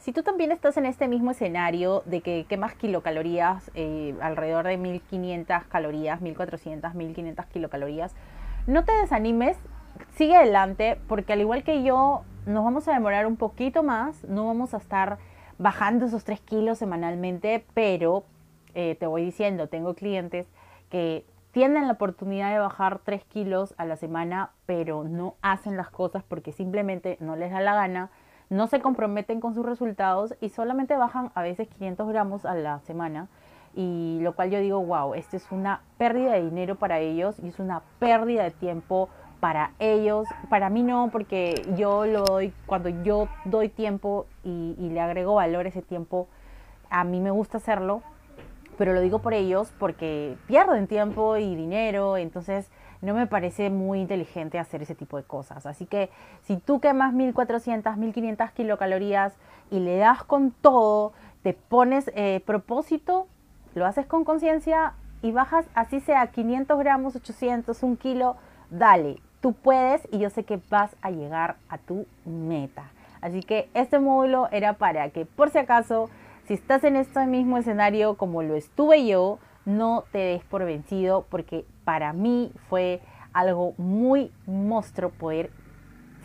Si tú también estás en este mismo escenario de que quemas kilocalorías, eh, alrededor de 1500 calorías, 1400, 1500 kilocalorías, no te desanimes, sigue adelante, porque al igual que yo, nos vamos a demorar un poquito más, no vamos a estar bajando esos 3 kilos semanalmente, pero eh, te voy diciendo, tengo clientes que tienen la oportunidad de bajar 3 kilos a la semana, pero no hacen las cosas porque simplemente no les da la gana, no se comprometen con sus resultados y solamente bajan a veces 500 gramos a la semana. Y lo cual yo digo, wow, esto es una pérdida de dinero para ellos y es una pérdida de tiempo para ellos. Para mí no, porque yo lo doy, cuando yo doy tiempo y, le agrego valor a ese tiempo, a mí me gusta hacerlo pero lo digo por ellos porque pierden tiempo y dinero, entonces no me parece muy inteligente hacer ese tipo de cosas. Así que si tú quemas 1400, 1500 kilocalorías y le das con todo, te pones eh, propósito, lo haces con conciencia y bajas así sea 500 gramos, 800, un kilo, dale, tú puedes y yo sé que vas a llegar a tu meta. Así que este módulo era para que por si acaso si estás en este mismo escenario como lo estuve yo, no te des por vencido porque para mí fue algo muy monstruo poder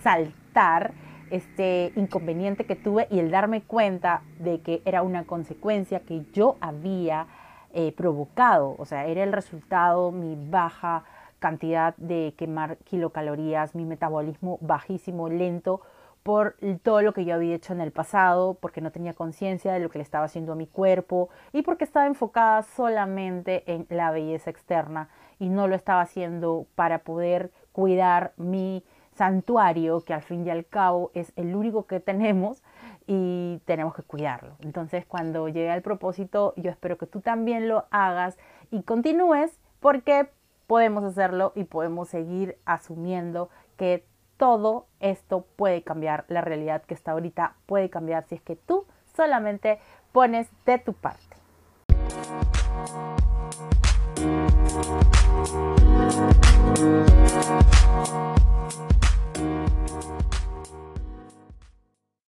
saltar este inconveniente que tuve y el darme cuenta de que era una consecuencia que yo había eh, provocado, o sea, era el resultado, mi baja cantidad de quemar kilocalorías, mi metabolismo bajísimo, lento, por todo lo que yo había hecho en el pasado, porque no tenía conciencia de lo que le estaba haciendo a mi cuerpo y porque estaba enfocada solamente en la belleza externa y no lo estaba haciendo para poder cuidar mi santuario, que al fin y al cabo es el único que tenemos y tenemos que cuidarlo. Entonces, cuando llegue al propósito, yo espero que tú también lo hagas y continúes porque podemos hacerlo y podemos seguir asumiendo que todo esto puede cambiar, la realidad que está ahorita puede cambiar si es que tú solamente pones de tu parte.